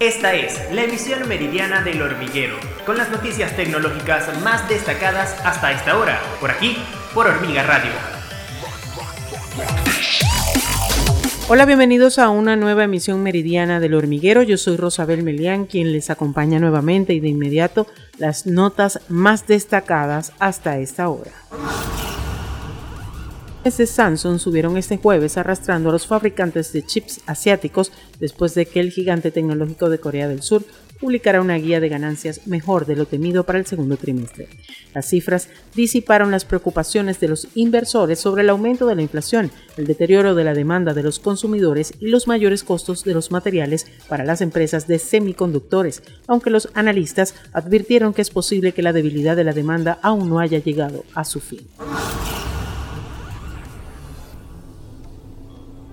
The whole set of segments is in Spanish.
Esta es la emisión meridiana del hormiguero, con las noticias tecnológicas más destacadas hasta esta hora, por aquí, por Hormiga Radio. Hola, bienvenidos a una nueva emisión meridiana del hormiguero. Yo soy Rosabel Melián, quien les acompaña nuevamente y de inmediato las notas más destacadas hasta esta hora de Samsung subieron este jueves arrastrando a los fabricantes de chips asiáticos después de que el gigante tecnológico de Corea del Sur publicara una guía de ganancias mejor de lo temido para el segundo trimestre. Las cifras disiparon las preocupaciones de los inversores sobre el aumento de la inflación, el deterioro de la demanda de los consumidores y los mayores costos de los materiales para las empresas de semiconductores, aunque los analistas advirtieron que es posible que la debilidad de la demanda aún no haya llegado a su fin.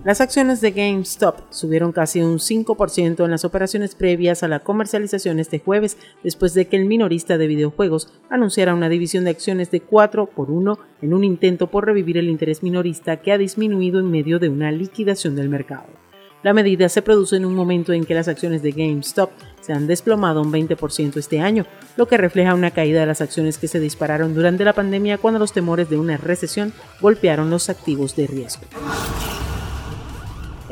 Las acciones de GameStop subieron casi un 5% en las operaciones previas a la comercialización este jueves, después de que el minorista de videojuegos anunciara una división de acciones de 4 por 1 en un intento por revivir el interés minorista que ha disminuido en medio de una liquidación del mercado. La medida se produce en un momento en que las acciones de GameStop se han desplomado un 20% este año, lo que refleja una caída de las acciones que se dispararon durante la pandemia cuando los temores de una recesión golpearon los activos de riesgo.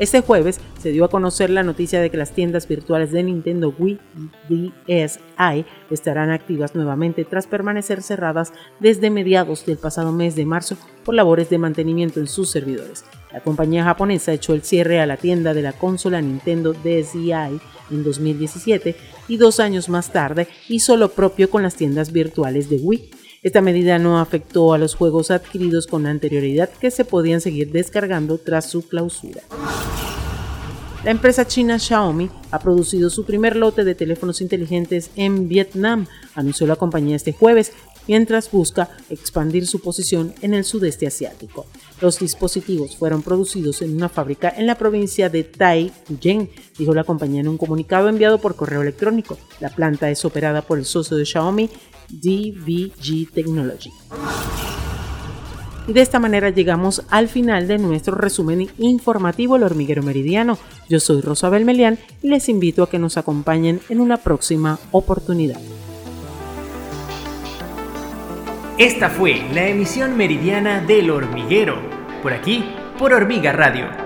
Este jueves se dio a conocer la noticia de que las tiendas virtuales de Nintendo Wii DSi estarán activas nuevamente tras permanecer cerradas desde mediados del pasado mes de marzo por labores de mantenimiento en sus servidores. La compañía japonesa echó el cierre a la tienda de la consola Nintendo DSi en 2017 y dos años más tarde hizo lo propio con las tiendas virtuales de Wii. Esta medida no afectó a los juegos adquiridos con anterioridad que se podían seguir descargando tras su clausura. La empresa china Xiaomi ha producido su primer lote de teléfonos inteligentes en Vietnam, anunció la compañía este jueves, mientras busca expandir su posición en el sudeste asiático. Los dispositivos fueron producidos en una fábrica en la provincia de Tai Yen, dijo la compañía en un comunicado enviado por correo electrónico. La planta es operada por el socio de Xiaomi, DVG Technology. De esta manera llegamos al final de nuestro resumen informativo El Hormiguero Meridiano. Yo soy Rosabel Melián y les invito a que nos acompañen en una próxima oportunidad. Esta fue la emisión meridiana del Hormiguero, por aquí, por Hormiga Radio